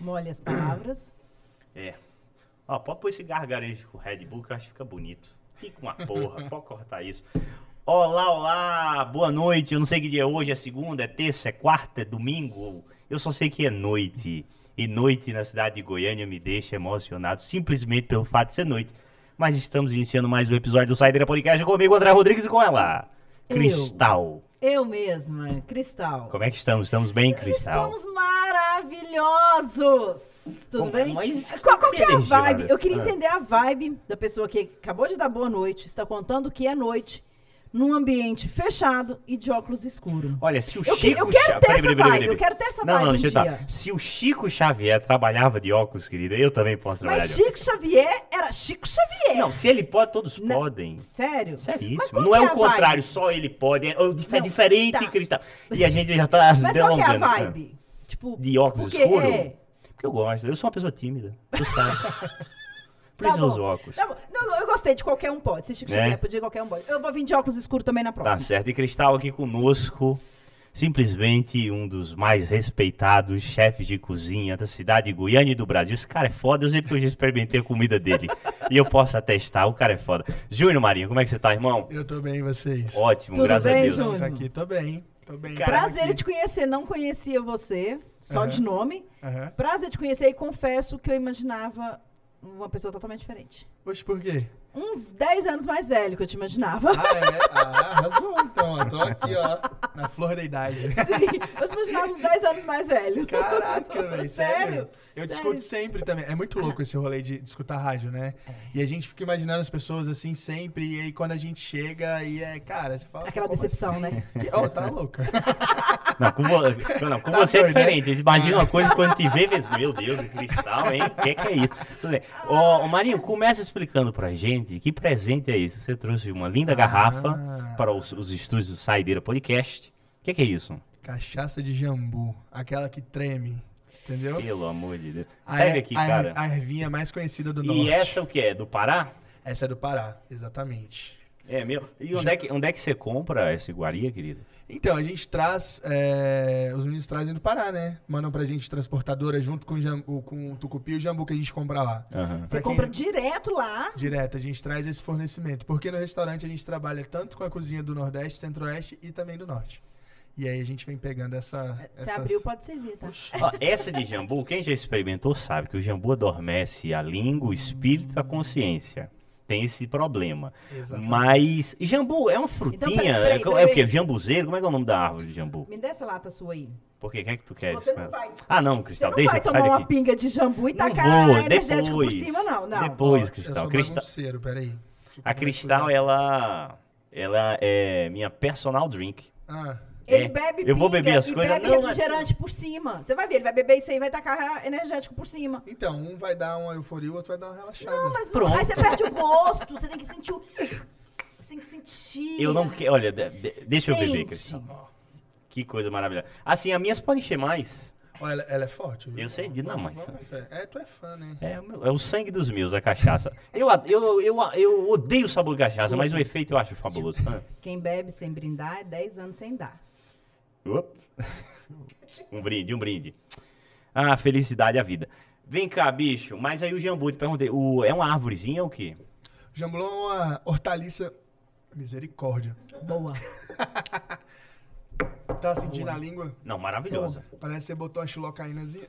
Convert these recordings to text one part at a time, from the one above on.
Molhe as palavras. É. Ó, pode pôr esse gargarejo com o Red Bull que eu acho que fica bonito. Fica uma porra, pode cortar isso. Olá, olá, boa noite. Eu não sei que dia é hoje, é segunda, é terça, é quarta, é domingo. Eu só sei que é noite. E noite na cidade de Goiânia me deixa emocionado, simplesmente pelo fato de ser noite. Mas estamos iniciando mais um episódio do Saideira Podcast comigo, André Rodrigues, e com ela, Eu. Cristal. Eu mesma, Cristal. Como é que estamos? Estamos bem, Cristal? Estamos maravilhosos! Tudo Bom, bem? mas Qual, qual que é a vibe? né? Eu queria Ah. entender a vibe da pessoa que acabou de dar boa noite, está contando que é noite, num ambiente fechado e de óculos escuros. Olha, se o Eu, que- Chico eu quero ter essa vibe, eu quero ter essa Não, vibe não, um deixa eu dia. dar. Se o Chico Xavier trabalhava de óculos, querida, eu também posso trabalhar Mas Chico Xavier era Chico Xavier. Não, se ele pode, todos Não. podem. Sério? Seríssimo. qual Não que é é o a vibe? contrário, só ele pode. É, é dif- é Não, diferente, tá. Cristal. E a gente já tá Mas qual que é a delongando. vibe? Tipo, De óculos porque escuros? é. Porque eu gosto. Eu sou uma pessoa tímida. Tu sabe. Por Tá uso óculos. Tá. Não, eu gostei de qualquer um pode. Se Chico Né? Xavier podia, qualquer um pode. Eu vou vir de óculos escuros também na Tá próxima. certo. E Cristal aqui conosco. Simplesmente um dos mais respeitados chefes de cozinha da cidade de Goiânia e do Brasil. Esse cara é foda. Eu sei porque eu já experimentei a comida dele. e eu posso atestar. O cara é foda. Júnior Marinho, como é que você tá, irmão? Eu tô bem, e vocês? Ótimo, Tudo graças bem, a Deus. Júnior? Tá aqui, tô bem, tô bem. Prazer aqui. em te conhecer. Não conhecia você, só Aham. de nome. Aham. Prazer te conhecer e confesso que eu imaginava uma pessoa totalmente diferente. Oxe, por quê? Uns 10 anos mais velho que eu te imaginava. Ah, é? Ah, arrasou então. Eu tô aqui, ó, na flor da idade. Sim, eu te imaginava uns 10 anos mais velho. Caraca, velho, sério? Sério? Eu Sério? discuto sempre também. É muito louco esse rolê de, de escutar rádio, né? E a gente fica imaginando as pessoas assim sempre, e aí quando a gente chega, e é, cara, você fala. Aquela como decepção, assim? né? Ó, tá louca. Não, com, vo- não, com Tá você é né? diferente. Imagina uma coisa quando te vê, mesmo. meu Deus, que cristal, hein? O que, que é isso? Tudo bem. Ô, ô, Marinho, começa explicando pra gente que presente é esse. Você trouxe uma linda garrafa Ah. para os, os estúdios do Saideira Podcast. O que, que é isso? Cachaça de jambu. Aquela que treme. Entendeu? Pelo amor de Deus. A Segue er- aqui, a, er- cara. A ervinha mais conhecida do E norte. essa o que é? Do Pará? Essa é do Pará, exatamente. É meu. E onde é, que, onde é que você compra essa iguaria, querida? Então, a gente traz. é, os meninos trazem do Pará, né? Mandam pra gente transportadora junto com o, jambu, com o tucupi e o jambu que a gente compra lá. Aham. Você quem- compra direto lá. Direto, a gente traz esse fornecimento. Porque no restaurante a gente trabalha tanto com a cozinha do Nordeste, Centro-Oeste e também do Norte. E aí a gente vem pegando essa. Você essas- abriu, pode servir, tá? Ó, essa de jambu, quem já experimentou sabe que o jambu adormece a língua, o espírito e a consciência. Tem esse problema. Exatamente. Mas jambu é uma frutinha. Então, peraí, peraí, é, é peraí. o quê? Jambuzeiro? Como é que é o nome da árvore de jambu? Me dê essa lata sua aí. Por quê? O que é que tu quer? Você não vai, Ah, não, você Cristal, não deixa, vai tomar uma pinga de jambu e Não tacar vou, energético por depois. cima, não. não. Depois. Cristal, Eu sou Cristal- peraí. A Cristal, ela, ela é minha personal drink. Ah, Ele É, bebe eu vou beber as e coisas- bebe não, refrigerante por cima. Você vai ver, ele vai beber isso aí e vai tacar energético por cima. então, um vai dar uma euforia, o outro vai dar uma relaxada. Não, mas não, Pronto. aí você perde o gosto, você tem que sentir o... Você tem que sentir. Eu não quero. Olha, de- de- deixa eu beber, Sente. Cristal. Que coisa maravilhosa. Assim, as minhas podem encher mais. Olha, ela, ela é forte, viu? Eu sei de- não, mas-. É, tu é fã, né? É, é o sangue dos meus, a cachaça. Eu, eu, eu, eu odeio o sabor de cachaça, mas o efeito eu acho fabuloso. Quem bebe sem brindar é 10 anos sem dar. Um brinde, um brinde. Ah, felicidade à vida. Vem cá, bicho, mas aí o jambu, te perguntei, o, é uma árvorezinha ou o quê? Jambulão é uma hortaliça. Misericórdia. Boa. Tá sentindo a língua? Não, maravilhosa. Parece que você botou uma xilocaínazinha.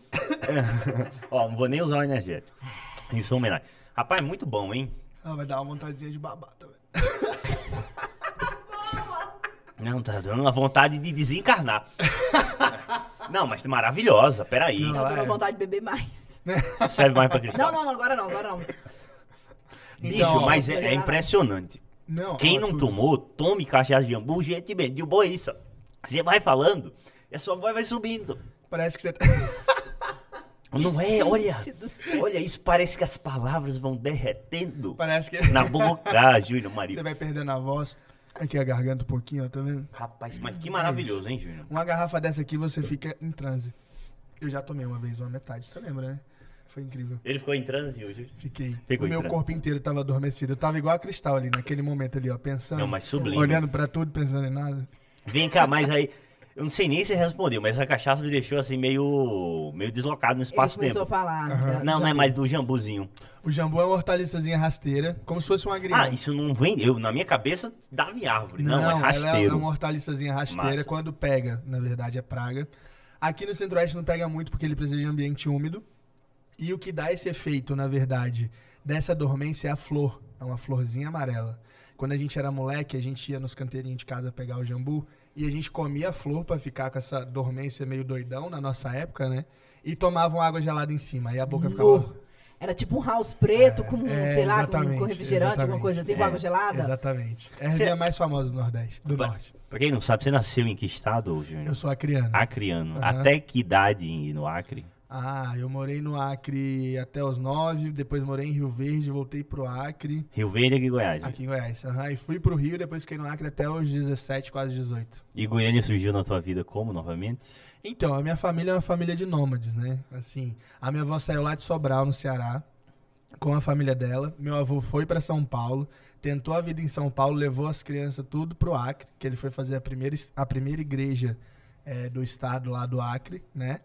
Ó, não vou nem usar o energético. Isso é uma homenagem. Rapaz, muito bom, hein? Ela vai dar uma vontadinha de babar também. Não, tá dando uma vontade de desencarnar. Não, mas maravilhosa, peraí. Não. Eu tô com vontade de beber mais. Serve mais pra cristal. Não, não, não, agora não, agora não. Bicho, Então, mas é, é impressionante. Não, Quem não tu- tomou, tome cachaça de jambu, gente, bem, de boa isso. Você vai falando e a sua voz vai subindo. Parece que você tá... Não é? Olha, Gente do céu. olha isso, parece que as palavras vão derretendo Parece que na boca, você Maria. vai perdendo a voz. Aqui a garganta um pouquinho, ó, tá vendo? Rapaz, mas que maravilhoso, hein, Júnior? Uma garrafa dessa aqui você fica em transe. Eu já tomei uma vez, uma metade, você lembra, né? Foi incrível. Ele ficou em transe hoje. Fiquei. Ficou o meu transe. corpo inteiro tava adormecido. Eu tava igual a Cristal ali, naquele momento ali, ó, pensando. Não, mas sublime. Olhando pra tudo, pensando em nada. Vem cá, mas aí. Eu não sei nem se respondeu, mas essa cachaça me deixou assim meio, meio deslocado no Ele começou a espaço-tempo. falar. Da- Não, do não é jambu. mais do jambuzinho. O jambu é uma hortaliçazinha rasteira, como se fosse uma agrião. Ah, isso não vem. Eu, na minha cabeça dava em árvore. Não, é ela é rasteiro. uma hortaliçazinha rasteira Massa. quando pega, na verdade é praga. Aqui no Centro-Oeste não pega muito porque ele precisa de ambiente úmido. E o que dá esse efeito, na verdade, dessa dormência é a flor. É uma florzinha amarela. Quando a gente era moleque, a gente ia nos canteirinhos de casa pegar o jambu e a gente comia a flor pra ficar com essa dormência meio doidão na nossa época, né? E tomavam água gelada em cima. Aí a boca ficava. Era tipo um house preto com, É, sei lá, com, com refrigerante, alguma coisa assim, com É, água gelada. Exatamente. É a Cê- mais famosa do Nordeste, do Ba- Norte. Pra quem não sabe, você nasceu em que estado, Júnior? Eu sou acriano. Acriano. Aham. Até que idade no Acre? Ah, eu morei no Acre até os nove, depois morei em Rio Verde, voltei pro Acre, Rio Verde aqui em Goiás. aqui em Goiás. Aham, e fui pro Rio, depois fiquei no Acre até os 17, quase 18. E Goiânia surgiu na tua vida como novamente? Então, a minha família é uma família de nômades, né? Assim, a minha avó saiu lá de Sobral, no Ceará, com a família dela. Meu avô foi para São Paulo, tentou a vida em São Paulo, levou as crianças tudo pro Acre, que ele foi fazer a primeira, a primeira igreja eh, do estado lá do Acre, né?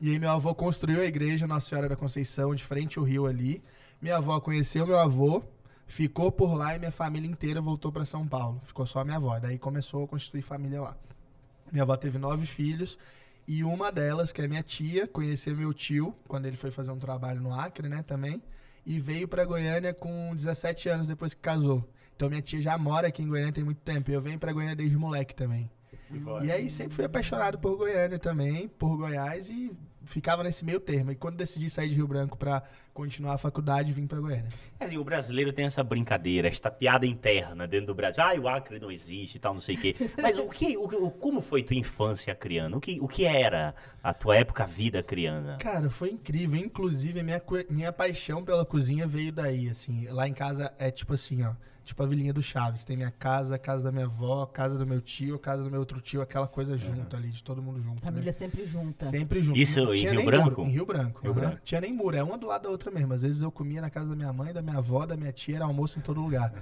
E aí meu avô construiu a igreja Nossa Senhora da Conceição, de frente ao rio ali. Minha avó conheceu meu avô, ficou por lá e minha família inteira voltou para São Paulo. Ficou só minha avó. Daí começou a constituir família lá. Minha avó teve nove filhos e uma delas, que é minha tia, conheceu meu tio quando ele foi fazer um trabalho no Acre, né, também, e veio para Goiânia com 17 anos depois que casou. Então minha tia já mora aqui em Goiânia tem muito tempo e eu venho para Goiânia desde moleque também. E aí sempre fui apaixonado por Goiânia também, por Goiás e ficava nesse meio termo. E quando decidi sair de Rio Branco para continuar a faculdade, vim para Goiânia. É assim, o brasileiro tem essa brincadeira, esta piada interna dentro do Brasil. Ah, o Acre não existe e tal, não sei o quê. Mas o que, o, o- como foi tua infância criana? O que, o que era a tua época, a vida criana? Cara, foi incrível. Inclusive, minha, minha paixão pela cozinha veio daí, assim. Lá em casa é tipo assim, ó. Tipo a vilinha do Chaves. Tem minha casa, a casa da minha avó, a casa do meu tio, a casa do meu outro tio, aquela coisa junto ali, de todo mundo junto. né? Família sempre junta. Sempre junto. Isso em Rio Branco? Muro. Em Rio Branco. Rio. Branco. Tinha nem muro, é uma do lado da outra mesmo. Às vezes eu comia na casa da minha mãe, da minha avó, da minha tia, era almoço em todo lugar.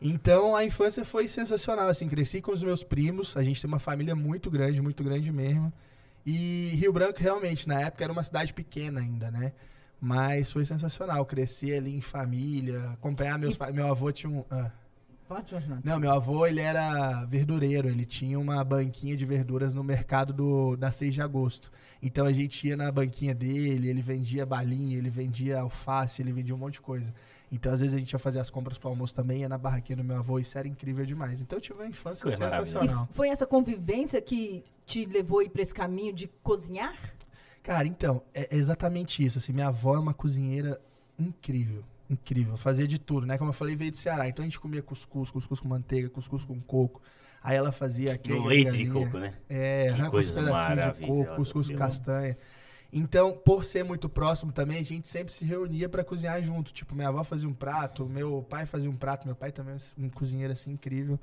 Então a infância foi sensacional, assim, cresci com os meus primos, a gente tem uma família muito grande, muito grande mesmo. E Rio Branco realmente, na época, era uma cidade pequena ainda, né? Mas foi sensacional, crescer ali em família, acompanhar meus pais. Meu avô tinha um. ah. Pode, Jorge. Não, meu avô, ele era verdureiro, ele tinha uma banquinha de verduras no mercado do, da 6 de agosto. Então a gente ia na banquinha dele, ele vendia balinha, ele vendia alface, ele vendia um monte de coisa. Então às vezes a gente ia fazer as compras para almoço também, ia na barraquinha do meu avô, isso era incrível demais. Então eu tive uma infância Coisa sensacional. E foi essa convivência que te levou aí pra esse caminho de cozinhar? Cara, então, é exatamente isso. Assim, minha avó é uma cozinheira incrível. Incrível. Fazia de tudo, né? Como eu falei, veio do Ceará. Então a gente comia cuscuz, cuscuz com manteiga, cuscuz com coco. Aí ela fazia aquele. No leite de coco, né? É, Que coisa pedacinhos de coco, cuscuz com castanha. Então, por ser muito próximo também, a gente sempre se reunia pra cozinhar junto. Tipo, minha avó fazia um prato, meu pai fazia um prato, meu pai também é um cozinheiro assim incrível.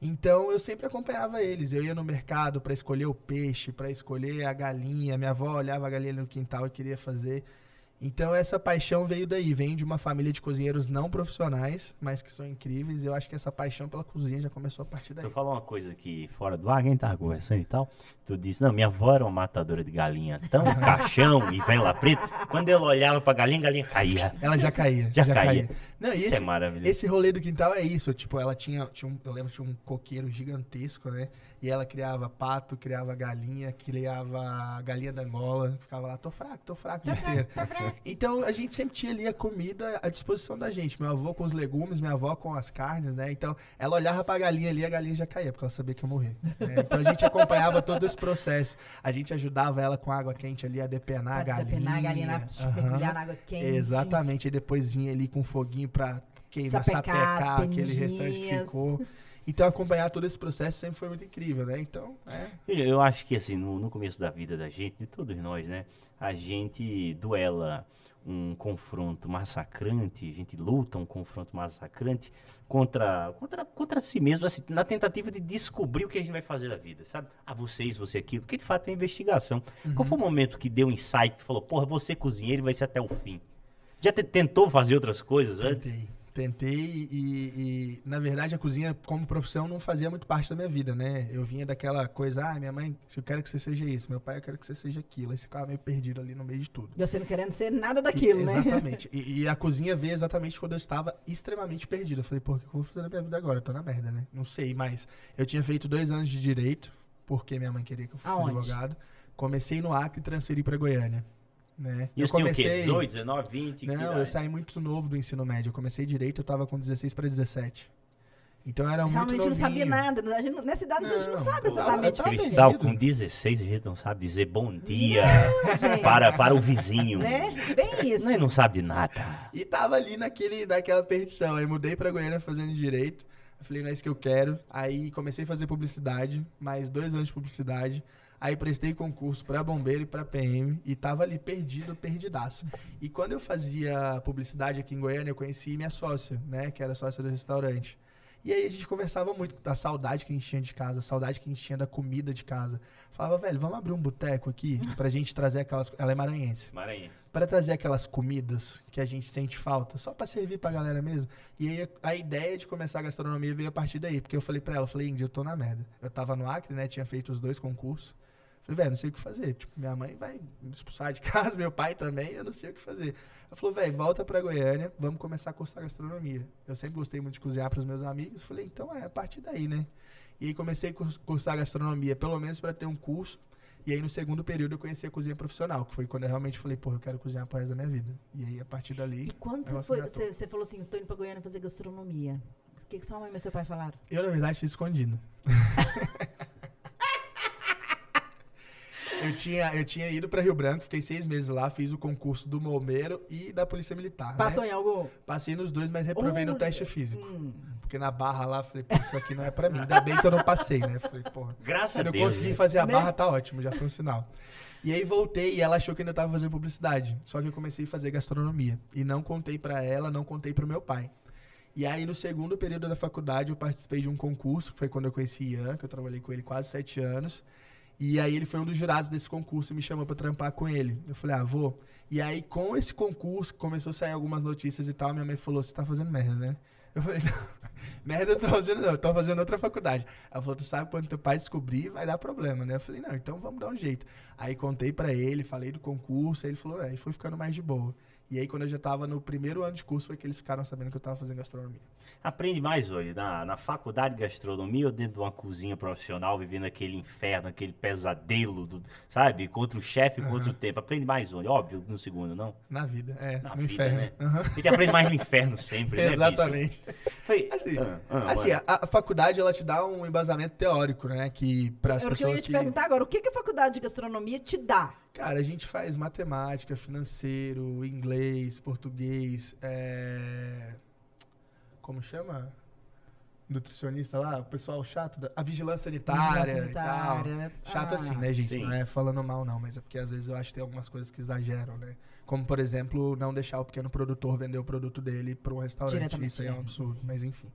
Então, eu sempre acompanhava eles. Eu ia no mercado pra escolher o peixe, pra escolher a galinha. Minha avó olhava a galinha no quintal e queria fazer. Então, essa paixão veio daí. Vem de uma família de cozinheiros não profissionais, mas que são incríveis. Eu acho que essa paixão pela cozinha já começou a partir daí. Tu falou uma coisa aqui fora do ar, quem tava conversando e tal. Tu disse, não, minha avó era uma matadora de galinha tão caixão e vela preta. Quando ela olhava pra galinha, a galinha caía. Ela já caía. Já caía. Não, e Isso esse, é maravilhoso. Esse rolê do quintal é isso, tipo, ela tinha, tinha um, eu lembro que tinha um coqueiro gigantesco, né? E ela criava pato, criava galinha, criava galinha da Angola, ficava lá, tô fraco, tô fraco o dia inteiro. Então a gente sempre tinha ali a comida à disposição da gente. Meu avô com os legumes, minha avó com as carnes, né? Então ela olhava pra galinha ali, a galinha já caía, porque ela sabia que ia morrer. né? Então a gente acompanhava todo esse processo. A gente ajudava ela com água quente ali a depenar a Pra galinha. depenar a galinha na, Aham. mergulhar na água quente. Exatamente, aí depois vinha ali com foguinho pra queimar, Sapecar sapecar, aquele restante que ficou. Então acompanhar todo esse processo sempre foi muito incrível, né? Então, é. Eu, acho que assim, no, no começo da vida da gente, de todos nós, né? A gente duela um confronto massacrante, a gente luta um confronto massacrante contra, contra, contra si mesmo, assim, na tentativa de descobrir o que a gente vai fazer da vida, sabe? Ah, você isso, você aquilo, porque de fato é investigação. Qual foi o momento que deu um insight, que falou, porra, você cozinheiro vai ser até o fim? Já te- tentou fazer outras coisas antes? Tentei, Tentei e, e, na verdade, a cozinha como profissão não fazia muito parte da minha vida, né? Eu vinha daquela coisa, ah, minha mãe, eu quero que você seja isso, meu pai, eu quero que você seja aquilo. Aí você ficava meio perdido ali no meio de tudo. E você não querendo ser nada daquilo, e, né? Exatamente. E, e, a cozinha veio exatamente quando eu estava extremamente perdido. Eu falei, pô, o que eu vou fazer na minha vida agora? Eu tô na merda, né? Não sei, mas eu tinha feito dois anos de direito, porque minha mãe queria que eu fosse Aonde? advogado. Comecei no Acre e transferi para Goiânia. Né? E eu você tinha o quê? comecei... 18, 19, 20? que Não, eu saí muito novo do ensino médio. Eu comecei direito, eu tava com 16 para 17. Então era muito Realmente novinho. não sabia nada. A gente, nessa idade a gente não Não, sabe exatamente é. Cristal, com 16, a gente não sabe dizer bom dia gente. para, para o vizinho. Né? Bem isso. Não, não sabe de nada. E tava ali naquele, naquela perdição. Aí mudei pra Goiânia fazendo direito. Eu falei, não é isso que eu quero. Aí comecei a fazer publicidade, mais dois anos de publicidade. Aí prestei concurso pra bombeiro e pra PM e tava ali perdido, perdidaço. E quando eu fazia publicidade aqui em Goiânia, eu conheci minha sócia, né, que era sócia do restaurante. E aí a gente conversava muito da saudade que a gente tinha de casa, saudade que a gente tinha da comida de casa. Falava, velho, vamos abrir um boteco aqui pra gente trazer aquelas. Ela é maranhense Maranhense. para trazer aquelas comidas que a gente sente falta, só para servir pra galera mesmo. E aí a, a ideia de começar a gastronomia veio a partir daí, porque eu falei pra ela, eu falei, Indy, eu tô na merda. Eu tava no Acre, né, tinha feito os dois concursos. Falei, velho, não sei o que fazer. Tipo, minha mãe vai me expulsar de casa, meu pai também, eu não sei o que fazer. Ela falou, velho, volta pra Goiânia, vamos começar a cursar gastronomia. Eu sempre gostei muito de cozinhar pros meus amigos. Falei, então é, a partir daí, né? E aí comecei a curs- cursar gastronomia, pelo menos para ter um curso. E aí no segundo período eu conheci a cozinha profissional, que foi quando eu realmente falei, pô, eu quero cozinhar pro resto da minha vida. E aí a partir dali, E quando você, foi, você, você falou assim, tô indo pra Goiânia fazer gastronomia. O que, que sua mãe e seu pai falaram? eu na verdade fiz escondido. eu, tinha, eu tinha ido para Rio Branco, fiquei seis meses lá, fiz o concurso do bombeiro e da polícia militar. Passou né? em algum? Passei nos dois, mas reprovei no teste físico. Hum. Porque na barra lá, falei, pô, isso aqui não é pra mim. Ainda bem que eu não passei, né? Falei, porra. Graças Se a eu Deus. consegui né? fazer a Né? barra, tá ótimo, já foi um sinal. E aí voltei e ela achou que ainda tava fazendo publicidade. Só que eu comecei a fazer gastronomia. E não contei pra ela, não contei pro meu pai. E aí, no segundo período da faculdade, eu participei de um concurso, que foi quando eu conheci Ian, que eu trabalhei com ele quase sete anos. E aí ele foi um dos jurados desse concurso e me chamou pra trampar com ele. Eu falei, ah, vou. E aí, com esse concurso, começou a sair algumas notícias e tal, minha mãe falou, você tá fazendo merda, né? Eu falei, não, merda eu tô fazendo não, eu tô fazendo outra faculdade. Ela falou, tu sabe quando teu pai descobrir, vai dar problema, né? Eu falei, não, então vamos dar um jeito. Aí contei pra ele, falei do concurso, aí ele falou, é, e foi ficando mais de boa. E aí, quando eu já tava no primeiro ano de curso, foi que eles ficaram sabendo que eu tava fazendo gastronomia. Aprende mais hoje, na, na faculdade de gastronomia ou dentro de uma cozinha profissional, vivendo aquele inferno, aquele pesadelo, do, sabe? Contra o chefe, contra o tempo. Aprende mais onde? Óbvio, no segundo, não? Na vida, é, Na no vida, inferno. né? Aham. A gente aprende mais no inferno sempre, né, bicho? Exatamente. Foi, Assim, Ah, ah, Assim, a, a faculdade, ela te dá um embasamento teórico, né? Que para as que eu ia pessoas te que... perguntar agora. O que, que a faculdade de gastronomia te dá? Cara, a gente faz matemática, financeiro, inglês, português, é... como chama? Nutricionista lá, o pessoal chato, da... a vigilância sanitária, Vigilância e tal. sanitária. Chato Ah, assim, né, gente? sim. Não é falando mal, não, mas é porque às vezes eu acho que tem algumas coisas que exageram, né? Como, por exemplo, não deixar o pequeno produtor vender o produto dele para um restaurante. Isso aí é um é. absurdo, mas enfim.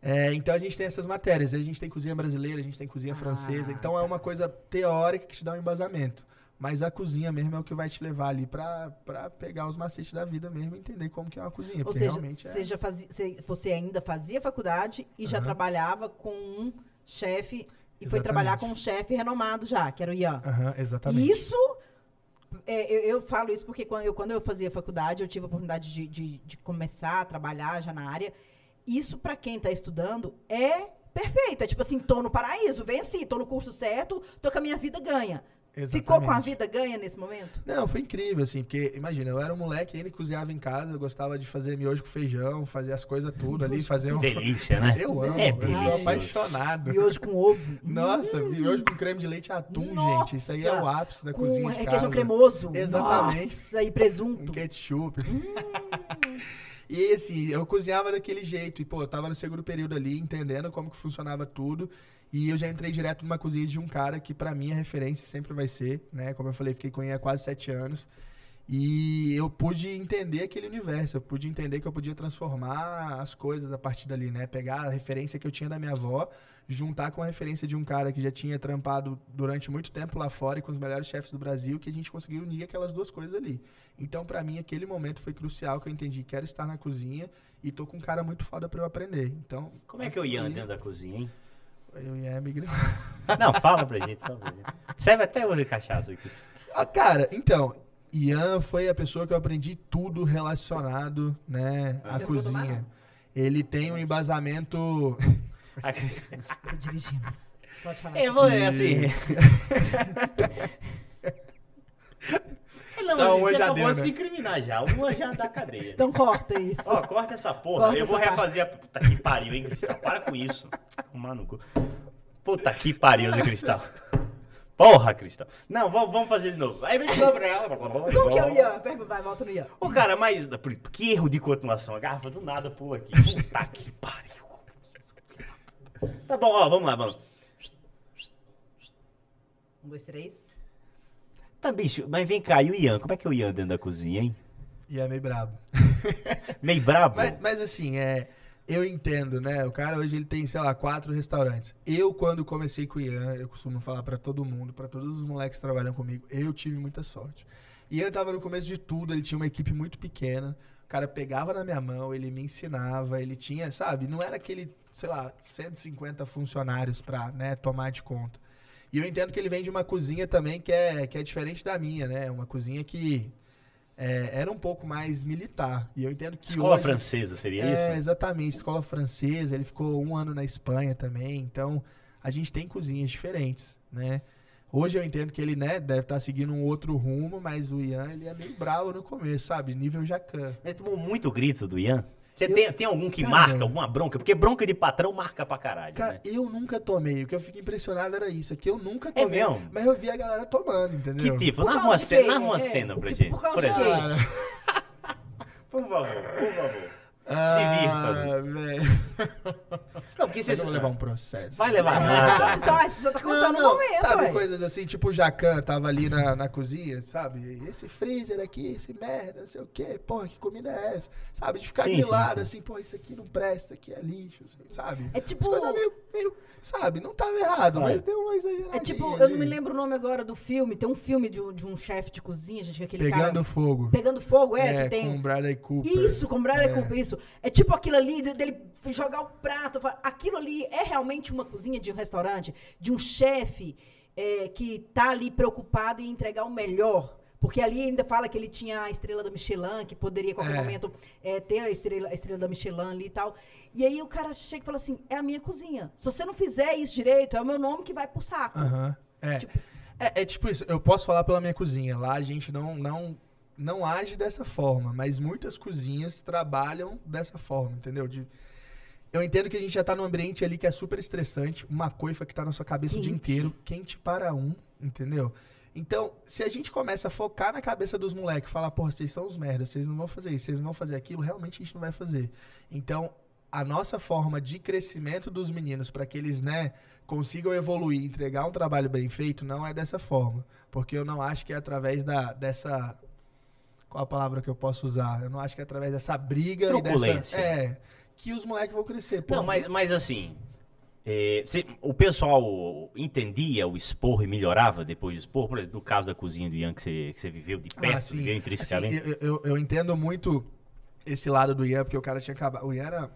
É, então a gente tem essas matérias. A gente tem cozinha brasileira, a gente tem cozinha Ah, francesa. Então é uma coisa teórica que te dá um embasamento. Mas a cozinha mesmo é o que vai te levar ali pra, pra pegar os macetes da vida mesmo e entender como que é uma cozinha. Ou seja, realmente é. você, já fazia, você- você ainda fazia faculdade e já Aham. trabalhava com um chefe. E foi Exatamente. trabalhar com um chefe renomado já, que era o Ian. Aham, exatamente. Isso, é, eu, eu falo isso porque quando eu, quando eu fazia faculdade, eu tive a oportunidade de, de, de começar a trabalhar já na área. Isso, para quem está estudando, é perfeito. É tipo assim, tô no paraíso, venci, tô no curso certo, tô com a minha vida ganha. Ficou com a Exatamente. vida ganha nesse momento? Não, foi incrível, assim, porque, imagina, eu era um moleque, ele cozinhava em casa, eu gostava de fazer miojo com feijão, fazer as coisas tudo ali, fazer um... Delícia, né? Eu amo, É eu sou delicioso. apaixonado. E hoje com ovo. Nossa, miojo com creme de leite atum, Nossa! gente, isso aí é o ápice da com cozinha de requeijão casa. cremoso. Exatamente. Nossa, e Um presunto. ketchup. E assim, eu cozinhava daquele jeito. E, pô, eu tava no segundo período ali, entendendo como que funcionava tudo. E eu já entrei direto numa cozinha de um cara que, pra mim, a referência sempre vai ser, né? Como eu falei, fiquei com ele há quase sete anos. E eu pude entender aquele universo, eu pude entender que eu podia transformar as coisas a partir dali, né? Pegar a referência que eu tinha da minha avó, juntar com a referência de um cara que já tinha trampado durante muito tempo lá fora e com os melhores chefes do Brasil, que a gente conseguiu unir aquelas duas coisas ali. Então, para mim, aquele momento foi crucial, que eu entendi, quero estar na cozinha e tô com um cara muito foda para eu aprender. Então, Como é que o Ian dentro da cozinha, hein? Eu ia emigrar. Não, fala pra gente, fala pra gente. Serve até hoje cachaça aqui. Ah, cara, então, Ian foi a pessoa que eu aprendi tudo relacionado, né, à Eu cozinha. Ele tem um embasamento. Tô dirigindo. Pode falar. Eu vou, assim... Não, você já deu, de né? se incriminar já. Uma já dá cadeia. Então corta isso. Ó, corta essa porra. Corta eu vou essa parte. refazer a. Puta que pariu, hein, Cristal? Para com isso. Tomar no cu. Puta que pariu, né, Cristal? Porra, Cristal. Não, vamos, vamos fazer de novo. Aí vem de novo pra ela. Como que é o Ian? Pergunta, vai, volta no Ian. Ô, cara, mas. Que erro de continuação. A garrafa do nada pula aqui. Puta que pariu. Tá bom, ó, vamos lá, vamos. Um, dois, três. Tá, bicho, mas vem cá, e o Ian? Como é que é o Ian dentro da cozinha, hein? Ian é meio brabo. Meio brabo? Mas, mas assim, é. Eu entendo, né? O cara hoje ele tem, sei lá, quatro restaurantes. Eu, quando comecei com o Ian, eu costumo falar pra todo mundo, pra todos os moleques que trabalham comigo, eu tive muita sorte. Ian tava no começo de tudo, ele tinha uma equipe muito pequena. O cara pegava na minha mão, ele me ensinava, ele tinha, sabe? Não era aquele, sei lá, 150 funcionários pra, né, tomar de conta. E eu entendo que ele vem de uma cozinha também que é, que é diferente da minha, né? Uma cozinha que é, era um pouco mais militar. E eu entendo que Escola hoje... francesa, seria É, isso? exatamente. Escola francesa, ele ficou um ano na Espanha também. Então, a gente tem cozinhas diferentes, né? Hoje eu entendo que ele, né, deve estar seguindo um outro rumo, mas o Ian, ele é meio bravo no começo, sabe? Nível Jacan. Mas tomou muito grito do Ian? Você Eu- tem, tem algum que Cara, marca, alguma bronca? Porque bronca de patrão marca pra caralho, Cara, né? eu nunca tomei. O que eu fico impressionado era isso. É que eu nunca É tomei. mesmo? Mas eu vi a galera tomando, entendeu? Que tipo? Narra uma cena, narra uma É, cena pra que- gente. por causa Por exemplo. Por favor, por favor. Ah, velho. Não, porque você Vocês vão levar um processo. Vai levar nada. você só, você só tá contando Não, não, um momento, sabe, ué. coisas assim, tipo o Jacan tava ali na, na cozinha, sabe? Esse freezer aqui, esse merda, não sei o quê, porra, que comida é essa? Sabe, de ficar Sim, grilado sim, sim. assim, pô, isso aqui não presta, isso aqui é lixo, sabe? É tipo- As coisas meio, meio, sabe, não tava errado, Claro. mas deu uma exageradinha. É tipo, eu não me lembro o nome agora do filme. Tem um filme de um, de um chefe de cozinha, gente, que é aquele Pegando cara... fogo. Pegando fogo, é, que tem... com Bradley Cooper. Isso, com Bradley É. Cooper, isso. É tipo aquilo ali de- dele jogar o prato. Aquilo ali é realmente uma cozinha de um restaurante, de um chefe é, que tá ali preocupado em entregar o melhor. Porque ali ainda fala que ele tinha a estrela da Michelin, que poderia a qualquer É. momento é, ter a estrela, a estrela da Michelin ali e tal. E aí o cara chega e fala assim: é a minha cozinha. Se você não fizer isso direito, é o meu nome que vai pro saco. Aham. É. Tipo- é. É tipo isso, eu posso falar pela minha cozinha. Lá a gente não, não, não age dessa forma, mas muitas cozinhas trabalham dessa forma, entendeu? De- eu entendo que a gente já tá num ambiente ali que é super estressante, uma coifa que tá na sua cabeça o dia Quente. inteiro, quente para um, entendeu? Então, se a gente começa a focar na cabeça dos moleques, falar, porra, vocês são os merdas, vocês não vão fazer isso, vocês não vão fazer aquilo, realmente a gente não vai fazer. Então, a nossa forma de crescimento dos meninos para que eles, né, consigam evoluir, entregar um trabalho bem feito, não é dessa forma, porque eu não acho que é através da dessa qual a palavra que eu posso usar? Eu não acho que é através dessa briga e dessa é que os moleques vão crescer. Pô, Não, mas, mas assim, é, cê- o pessoal entendia o expor e melhorava depois de expor? Por exemplo, no caso da cozinha do Ian que você, que você viveu de perto, Ah, sim. viveu Assim, intrinsecamente. eu, eu, eu entendo muito esse lado do Ian, porque o cara tinha acabado. O Ian era.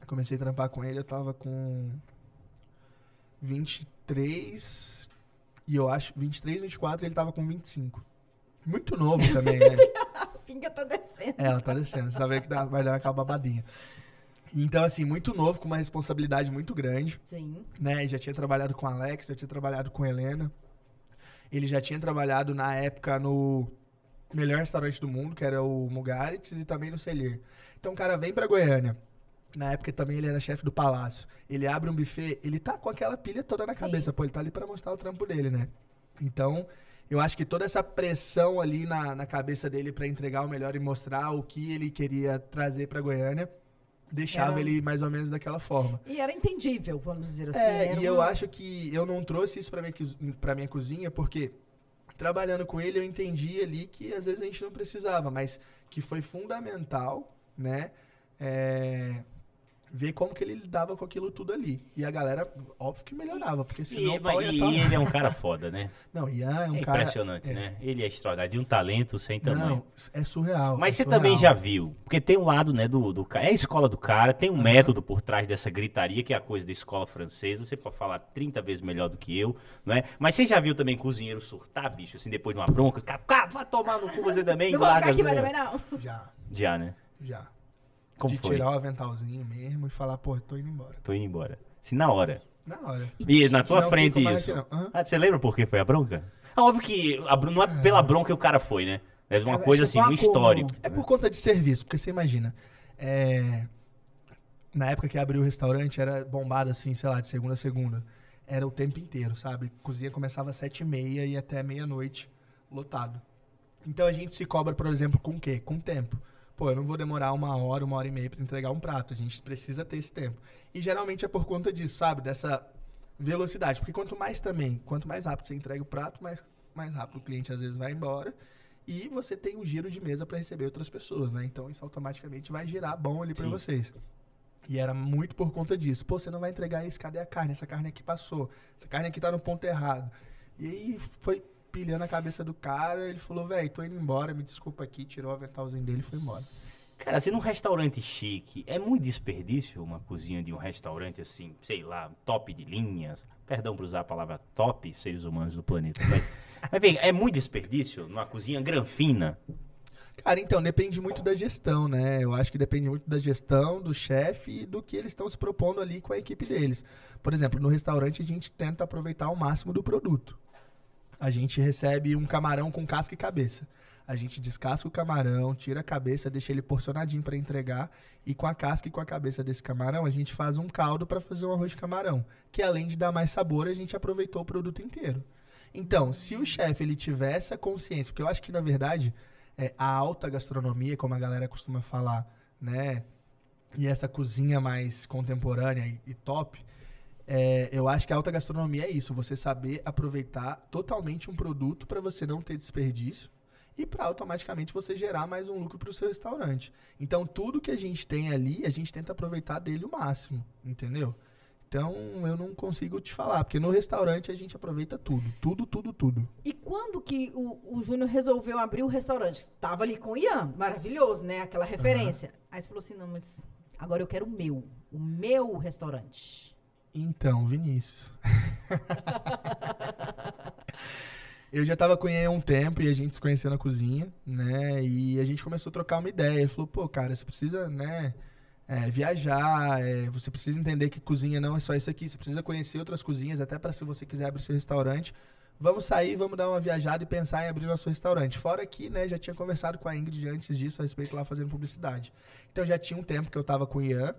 eu Comecei a trampar com ele, eu tava com 23. E eu acho. 23, 24, e ele tava com 25. Muito novo também, né? A pinga tá descendo. É, ela tá descendo. Você tá vendo que dá- vai dar aquela babadinha. Então, assim, muito novo, com uma responsabilidade muito grande Sim. né? Já tinha trabalhado com Alex, já tinha trabalhado com Helena. Ele já tinha trabalhado na época no melhor restaurante do mundo, que era o Mugaritz, e também no Celher. Então o cara vem pra Goiânia. Na época também ele era chefe do palácio. Ele abre um buffet, ele tá com aquela pilha toda na Sim. cabeça. Pô, ele tá ali pra mostrar o trampo dele, né? Então, eu acho que toda essa pressão ali na, na cabeça dele pra entregar o melhor e mostrar o que ele queria trazer pra Goiânia, deixava Era- ele mais ou menos daquela forma. E era entendível, vamos dizer assim. É, e eu uma- acho que eu não trouxe isso pra minha, pra minha cozinha porque trabalhando com ele, eu entendi ali que às vezes a gente não precisava, mas que foi fundamental, né? É, ver como que ele lidava com aquilo tudo ali. E a galera, óbvio que melhorava, porque senão E, o pau ia e tá- ele é um cara foda, né? Não, Ian é um É cara... impressionante, é. né? Ele é extraordinário, de um talento sem tamanho. Não, é surreal. Mas é você surreal. também já viu, porque tem um lado, né, do, do cara. É a escola do cara, tem um método por trás dessa gritaria, que é a coisa da escola francesa. Você pode falar 30 vezes melhor do que eu, não é? Mas você já viu também cozinheiro surtar, bicho, assim, depois de uma bronca? Cara, cara, vai tomar no cu você também, Não vou larga ficar aqui as mais também, não. Já, Já, né? já. Como de foi? tirar o aventalzinho mesmo e falar, pô, tô indo embora. Tô indo embora. Assim, na hora. Na hora. E na tua frente isso. Ah, você lembra por que foi a bronca? Ah, óbvio que a não é pela bronca que o cara foi, né? É uma É, coisa assim, tipo um um acúmulo. histórico. É por conta de serviço, porque você imagina. é, Na época que abriu o restaurante, era bombado assim, sei lá, de segunda a segunda. Era o tempo inteiro, sabe? Cozinha começava às sete e meia e até meia-noite, lotado. Então a gente se cobra, por exemplo, com o quê? Com tempo. Pô, eu não vou demorar uma hora, uma hora e meia pra entregar um prato. A gente precisa ter esse tempo. E geralmente é por conta disso, sabe? Dessa velocidade. Porque quanto mais também, quanto mais rápido você entrega o prato, mais, mais rápido o cliente às vezes vai embora. E você tem um giro de mesa para receber outras pessoas, né? Então isso automaticamente vai girar bom ali para vocês. E era muito por conta disso. Pô, você não vai entregar isso, cadê a carne? Essa carne aqui passou. Essa carne aqui tá no ponto errado. E aí foi pilhando a cabeça do cara, ele falou, velho, tô indo embora, me desculpa aqui, tirou o aventalzinho dele e foi embora. Cara, assim, num restaurante chique, é muito desperdício uma cozinha de um restaurante assim, sei lá, top de linhas. Perdão por usar a palavra top, seres humanos do planeta. Mas, mas vem, é muito desperdício numa cozinha granfina. Cara, então, depende muito da gestão, né? Eu acho que depende muito da gestão, do chefe e do que eles estão se propondo ali com a equipe deles. Por exemplo, no restaurante a gente tenta aproveitar o máximo do produto. A gente recebe um camarão com casca e cabeça. A gente descasca o camarão, tira a cabeça, deixa ele porcionadinho para entregar e com a casca e com a cabeça desse camarão a gente faz um caldo para fazer um arroz de camarão, que além de dar mais sabor, a gente aproveitou o produto inteiro. Então, se o chefe ele tiver essa consciência, porque eu acho que na verdade é, a alta gastronomia, como a galera costuma falar, né? E essa cozinha mais contemporânea e, e top, é, eu acho que a alta gastronomia é isso, você saber aproveitar totalmente um produto para você não ter desperdício e para automaticamente você gerar mais um lucro para o seu restaurante. Então, tudo que a gente tem ali, a gente tenta aproveitar dele o máximo, entendeu? Então, eu não consigo te falar, porque no restaurante a gente aproveita tudo, tudo, tudo, tudo. E quando que o, o Júnior resolveu abrir o restaurante? Estava ali com o Ian, maravilhoso, né? Aquela referência. Aí você falou assim, não, mas agora eu quero o meu, o meu restaurante. Então, Vinícius. eu já tava com ele há um tempo e a gente se conheceu na cozinha, né? E a gente começou a trocar uma ideia. Ele falou, pô, cara, você precisa, né? é, viajar, é, você precisa entender que cozinha não é só isso aqui, você precisa conhecer outras cozinhas, até para se você quiser abrir seu restaurante. Vamos sair, vamos dar uma viajada e pensar em abrir nosso restaurante. Fora que, né, já tinha conversado com a Ingrid antes disso a respeito lá fazendo publicidade. Então já tinha um tempo que eu tava com o Ian,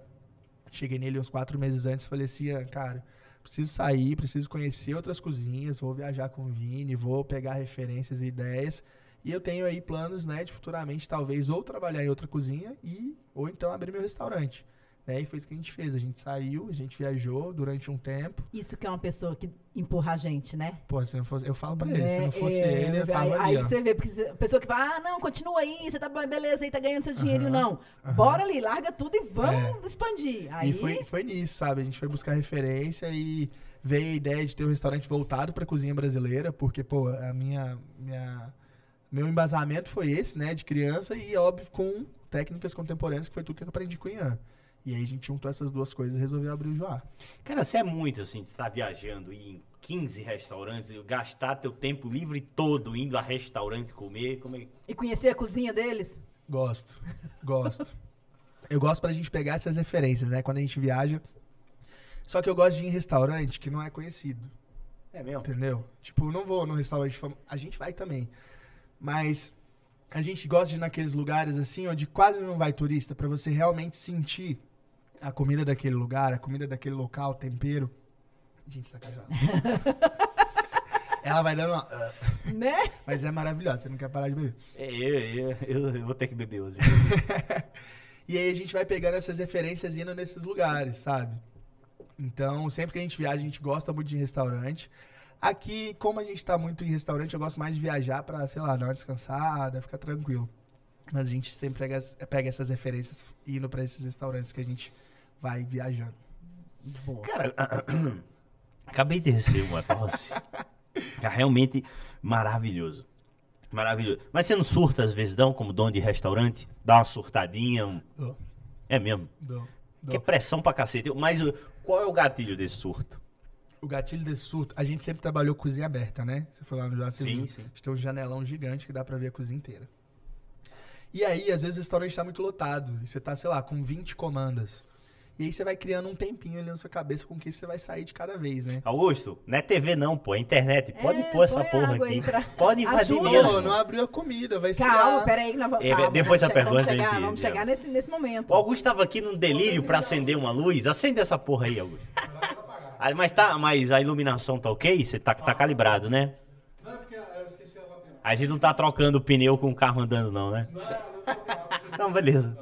cheguei nele uns quatro meses antes e falei assim, Ian, cara, preciso sair, preciso conhecer outras cozinhas, vou viajar com o Vini, vou pegar referências e ideias. E eu tenho aí planos, né, de futuramente talvez ou trabalhar em outra cozinha e ou então abrir meu restaurante. Né? E foi isso que a gente fez. A gente saiu, a gente viajou durante um tempo. Isso que é uma pessoa que empurra a gente, né? Pô, se não fosse, eu falo pra ele, se É, não fosse é, ele, eu aí, tava aí ali, ó. você vê, porque a pessoa que fala, ah, não, continua aí, você tá beleza, aí tá ganhando seu dinheiro. Aham, Não, bora ali, larga tudo e vamos expandir. Aí, E foi, foi nisso, sabe? A gente foi buscar referência e veio a ideia de ter um restaurante voltado pra cozinha brasileira, porque, pô, a minha, minha meu embasamento foi esse, né, de criança e óbvio com técnicas contemporâneas, que foi tudo que eu aprendi com o Ian. E aí a gente juntou essas duas coisas e resolveu abrir o Joá. Cara, você é muito assim, você tá viajando e em 15 restaurantes, e gastar teu tempo livre todo indo a restaurante comer, como é... e conhecer a cozinha deles. Gosto, gosto. eu gosto pra gente pegar essas referências, né, quando a gente viaja. Só que eu gosto de ir em restaurante que não é conhecido. É mesmo? Entendeu? Tipo, eu não vou num restaurante fam... A gente vai também. Mas a gente gosta de ir naqueles lugares assim, onde quase não vai turista, pra você realmente sentir a comida daquele lugar, a comida daquele local, o tempero. Gente, sacanagem. Ela vai dando uma... "Ah", Né? Mas é maravilhosa, você não quer parar de beber. É, eu, eu, eu, eu vou ter que beber hoje. E aí a gente vai pegando essas referências e indo nesses lugares, sabe? Então, sempre que a gente viaja, a gente gosta muito de restaurante. Aqui, como a gente tá muito em restaurante, eu gosto mais de viajar pra, sei lá, dar uma descansada, ficar tranquilo. Mas a gente sempre pega, pega essas referências indo pra esses restaurantes que a gente vai viajando. Boa. Cara, acabei de receber uma tosse. É realmente maravilhoso. Maravilhoso. Mas você não surta às vezes, não, como dono de restaurante? Dá uma surtadinha? um- É mesmo? dou, Que é pressão pra cacete. Mas qual é o gatilho desse surto? O gatilho desse surto, a gente sempre trabalhou cozinha aberta, né? Você foi lá no você Sim, viu. sim. A gente tem um janelão gigante que dá pra ver a cozinha inteira. E aí, às vezes, o restaurante tá muito lotado. E você tá, sei lá, com 20 comandas. E aí você vai criando um tempinho ali na sua cabeça com que você vai sair de cada vez, né? Augusto, não é TV não, pô, é internet. Pode É, pôr essa porra aqui. aí pra- Pode invadir Ajuda. mesmo. Não abriu a comida, vai esfriar. Calma, peraí que nós vamos. É, calma, depois vamos vamos pergunta a chegar, gente- vamos chegar nesse, nesse momento. O Augusto tava aqui num delírio pra acender uma luz. Acende essa porra aí, Augusto. Ah, mas, tá, mas a iluminação tá ok? Você tá, tá calibrado, né? Não, é porque eu esqueci a bateria. A gente não tá trocando o pneu com o carro andando, não, né? Não, beleza.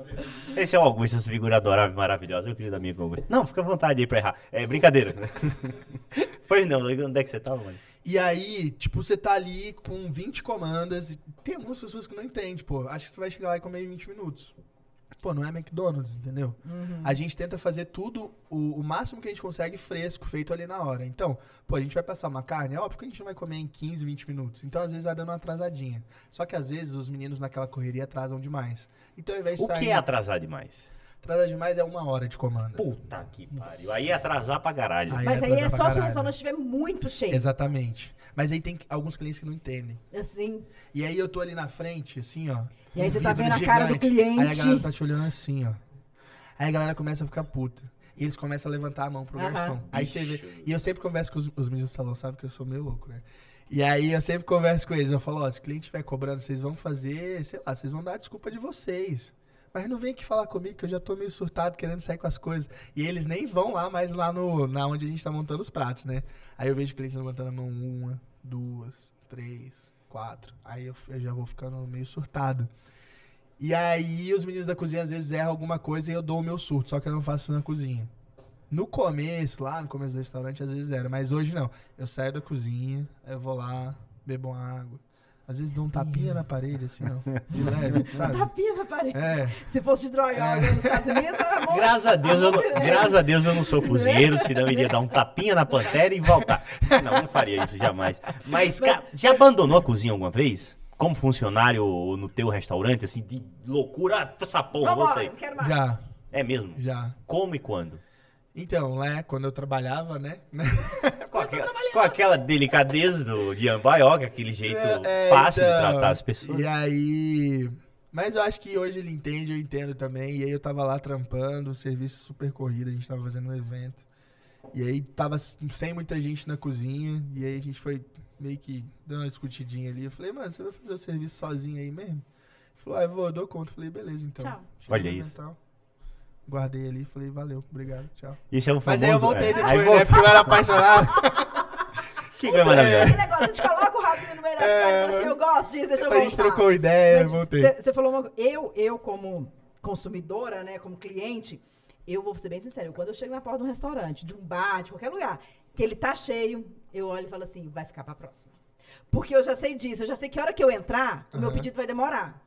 Esse é o Augusto, essa figura adorável, maravilhosa. Eu queria da minha com o Augusto. Não, fica à vontade aí pra errar. É brincadeira. pois não, onde é que você tava, mano? E aí, tipo, você tá ali com 20 comandas. E tem algumas pessoas que não entendem, pô. Acho que você vai chegar lá e comer em 20 minutos. Pô, não é McDonald's, entendeu? A gente tenta fazer tudo o, o máximo que a gente consegue fresco, feito ali na hora. Então, pô, a gente vai passar uma carne, é óbvio que a gente não vai comer em 15, 20 minutos. Então, às vezes, vai dando uma atrasadinha. Só que, às vezes, os meninos naquela correria atrasam demais. Então, ao invés de O sair... que é atrasar demais? Atrasar demais é uma hora de comanda. Puta que pariu. Aí é atrasar pra caralho. Aí Mas aí é atrasar pra só se o caralho. restaurante estiver muito cheio. Exatamente. Mas aí tem alguns clientes que não entendem. Assim. E aí eu tô ali na frente, assim, ó. E aí um você tá vidro vendo a cara do gigante. cliente. Aí a galera tá te olhando assim, ó. Aí a galera começa a ficar puta. E eles começam a levantar a mão pro Aham. garçom. Aí você vê. E eu sempre converso com os, os meninos do salão, sabe que eu sou meio louco, né? E aí eu sempre converso com eles. Eu falo, ó, se o cliente estiver cobrando, vocês vão fazer, sei lá, vocês vão dar a desculpa de vocês. Mas não vem aqui falar comigo que eu já tô meio surtado querendo sair com as coisas. E eles nem vão lá mais lá no, na onde a gente tá montando os pratos, né? Aí eu vejo o cliente levantando a mão uma, duas, três, quatro. Aí eu, eu já vou ficando meio surtado. E aí os meninos da cozinha às vezes erram alguma coisa e eu dou o meu surto, só que eu não faço na cozinha. No começo, lá no começo do restaurante, às vezes era, mas hoje não. Eu saio da cozinha, eu vou lá, bebo uma água. Às vezes dou um tapinha na parede, assim, ó. De leve, sabe? Tapinha na parede. É. Se fosse de droga nos Estados Unidos, bom. Graças a Deus, eu não, graças a Deus eu não sou cozinheiro, senão eu iria dar um tapinha na pantera e voltar. Não, não faria isso jamais. Mas, cara, já abandonou a cozinha alguma vez? Como funcionário no teu restaurante, assim, de loucura? Ah, essa porra, vou Vambora, sair. não quero mais. Já, É mesmo? já. Como e quando? Então, lá, quando eu trabalhava, né? Com aquela, com aquela delicadeza do, de Ambaioca, aquele jeito É, fácil de então, tratar as pessoas. E aí. Mas eu acho que hoje ele entende, eu entendo também. E aí eu tava lá trampando, serviço super corrido, a gente tava fazendo um evento. E aí tava sem muita gente na cozinha. E aí a gente foi meio que dando uma escutidinha ali. Eu falei, mano, você vai fazer o serviço sozinho aí mesmo? Ele falou, ah, eu vou, eu dou conta. Eu falei, beleza, então. Tchau. Olha no isso. Natal, Guardei ali, falei, valeu, obrigado, tchau. Isso é um Mas famoso... aí eu voltei é. depois, Aí né? voltou. Porque eu era apaixonado. Que coisa maravilhosa. Aquele negócio, a gente coloca o rabinho no meio das É, e fala assim, eu gosto disso, deixa eu Depois a gente voltar. trocou ideia, eu voltei. Você falou uma coisa. Eu, eu, como consumidora, né, como cliente, eu vou ser bem sincero, quando eu chego na porta de um restaurante, de um bar, de qualquer lugar, que ele tá cheio, eu olho e falo assim, vai ficar pra próxima. Porque eu já sei disso, eu já sei que a hora que eu entrar, o meu pedido vai demorar.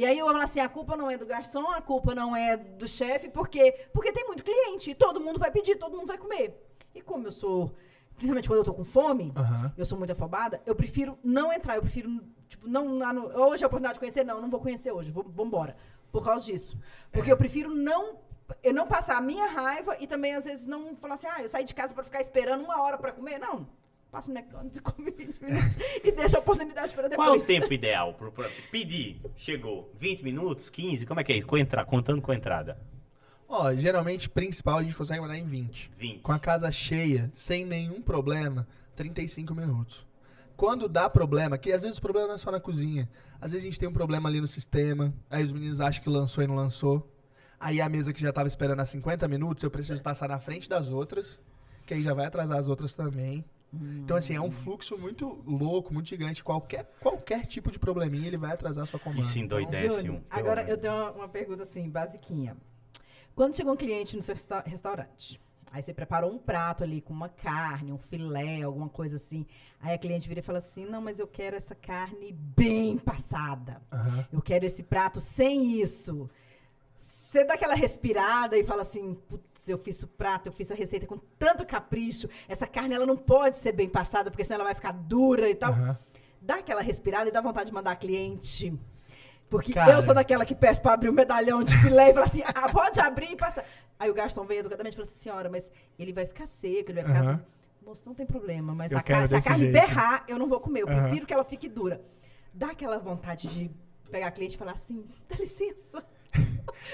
E aí eu falar assim, a culpa não é do garçom, a culpa não é do chefe, porque porque tem muito cliente, e todo mundo vai pedir, todo mundo vai comer. E como eu sou, principalmente quando eu tô com fome, Aham. eu sou muito afobada, eu prefiro não entrar, eu prefiro, tipo, não, no- hoje é a oportunidade de conhecer, não, não vou conhecer hoje, vou, embora, por causa disso. Porque eu prefiro não, eu não passar a minha raiva e também, às vezes, não falar assim, ah, eu saí de casa pra ficar esperando uma hora pra comer, não. Passa no McDonald's e come 20 minutos e deixa a oportunidade pra depois. Qual é o tempo ideal pro pra você pedir? Chegou 20 minutos, 15? Como é que é isso? Com entra- contando com a entrada. Ó, geralmente, principal, a gente consegue mandar em 20. 20. Com a casa cheia, sem nenhum problema, 35 minutos. Quando dá problema, que às vezes o problema não é só na cozinha. Às vezes a gente tem um problema ali no sistema, aí os meninos acham que lançou e não lançou. Aí a mesa que já tava esperando há 50 minutos, eu preciso passar na frente das outras, que aí já vai atrasar as outras também. Então, assim, é um fluxo muito louco, muito gigante. Qualquer, qualquer tipo de probleminha, ele vai atrasar a sua comanda. se endoidece Júnior, um. Agora, eu tenho uma, uma pergunta assim, basiquinha. Quando chega um cliente no seu resta- restaurante, Aí você preparou um prato ali com uma carne, um filé, alguma coisa assim. Aí a cliente vira e fala assim: não, mas eu quero essa carne bem passada. Aham. Eu quero esse prato sem isso. Você dá aquela respirada e fala assim: putz, eu fiz o prato, eu fiz a receita com tanto capricho. Essa carne ela não pode ser bem passada, porque senão ela vai ficar dura e tal. Aham. Dá aquela respirada e dá vontade de mandar cliente. Porque Cara. eu sou daquela que peço pra abrir o medalhão de filé e fala assim: ah, pode abrir e passar. Aí o garçom vem educadamente e fala assim: senhora, mas ele vai ficar seco, ele vai ficar Aham. assim. Moço, não tem problema, mas a, car- se a carne jeito. berrar, eu não vou comer. Eu Aham. prefiro que ela fique dura. Dá aquela vontade de pegar a cliente e falar assim: dá licença.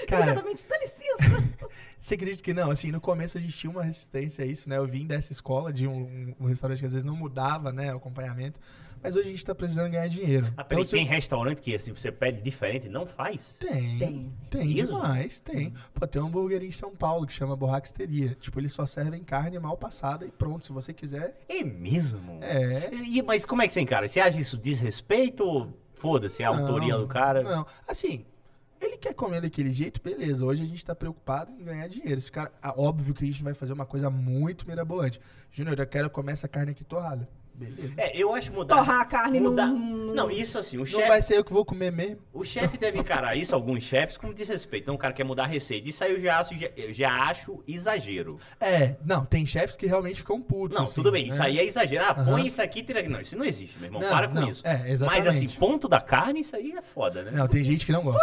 Cara. Educadamente, dá licença. Você acredita que não? Assim, no começo a gente tinha uma resistência a isso, né? Eu vim dessa escola de um, um restaurante que às vezes não mudava, né? O acompanhamento. Mas hoje a gente tá precisando ganhar dinheiro. Ah, se tem eu- restaurante que assim, você pede diferente e não faz? Tem. Tem. Tem Isso? demais, tem. Pô, tem um hambúrguer em São Paulo que chama Borraxteria. Tipo, eles só servem carne mal passada e pronto. Se você quiser. É mesmo? É. E- mas como é que você encara? Você acha isso desrespeito ou foda-se, é a autoria Não, do cara? Não. Assim, ele quer comer daquele jeito, beleza. Hoje a gente tá preocupado em ganhar dinheiro. Esse cara, ah, óbvio que a gente vai fazer uma coisa muito mirabolante. Júnior, eu quero comer essa carne aqui torrada. Beleza. É, eu acho mudar. Torrar a carne mudar. num. Não, isso assim, o Não chefe. vai ser eu que vou comer mesmo. O chefe deve encarar isso, alguns chefes, como desrespeito. Então o cara quer mudar a receita. Isso aí eu já acho, já, eu já acho exagero. É, não, tem chefes que realmente ficam putos. Não, assim, tudo bem, né? isso aí é exagero. Ah, põe isso aqui, tira aqui. Não, isso não existe, meu irmão. Não, Para com não, isso. é, exatamente. Mas assim, ponto da carne, isso aí é foda, né? Não, tem gente que não gosta.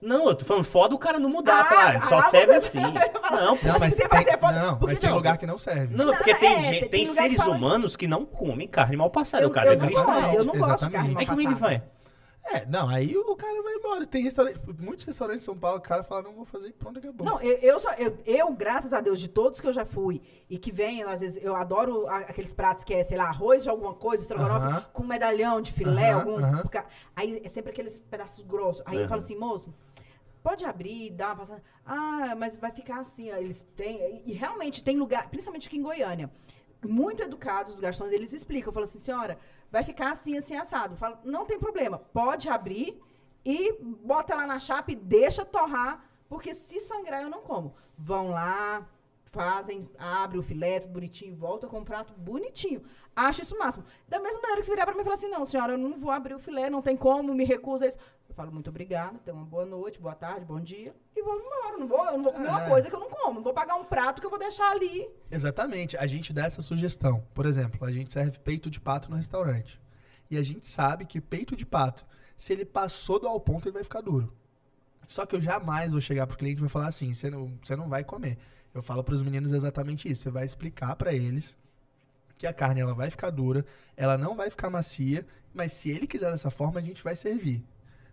Não, eu tô falando foda o cara não mudar, Ah, claro. Só ah, serve mas- assim. Não. Não, Mas tem, vai ser foda, não, porque mas tem não, lugar que não serve. Não, Não, porque é, tem, tem- gente, tem tem que seres humanos que não comem carne mal passada. Eu, o cara eu é não cristão. eu não gosto de carne mal Aí como ele passada. vai? É, não, aí o cara vai embora. Tem restaurante, muitos restaurantes em São Paulo, o cara fala, não vou fazer e pronto, acabou. Não, eu, eu, só, eu, eu, graças a Deus, de todos que eu já fui e que vem, às vezes, eu adoro a- aqueles pratos que é, sei lá, arroz de alguma coisa, estrogonofe, Aham. com medalhão de filé, Aham, algum. aham. ca- Aí é sempre aqueles pedaços grossos. Aí eu falo assim, moço, pode abrir, dar uma passada. Ah, mas vai ficar assim, eles têm. E realmente tem lugar, principalmente aqui em Goiânia. Muito educados, os garçons, eles explicam. Eu falo assim, senhora, vai ficar assim, assim, assado. Eu falo, não tem problema, pode abrir e bota lá na chapa e deixa torrar, porque se sangrar eu não como. Vão lá, fazem, abre o filé, tudo bonitinho, volta com um prato bonitinho. Acho isso o máximo. Da mesma maneira que você virar pra mim e falar assim, não, senhora, eu não vou abrir o filé, não tem como, me recusa isso. Falo, muito obrigada, tenha uma boa noite, boa tarde, bom dia, e vou embora. Não vou, eu não vou comer uma É. coisa que eu não como. Não vou pagar um prato que eu vou deixar ali. Exatamente. A gente dá essa sugestão. Por exemplo, a gente serve peito de pato no restaurante. E a gente sabe que peito de pato, se ele passou do ao ponto, ele vai ficar duro. Só que eu jamais vou chegar pro cliente e vou falar assim, você não, você não vai comer. Eu falo pros meninos exatamente isso. Você vai explicar pra eles que a carne ela vai ficar dura, ela não vai ficar macia, mas se ele quiser dessa forma, a gente vai servir.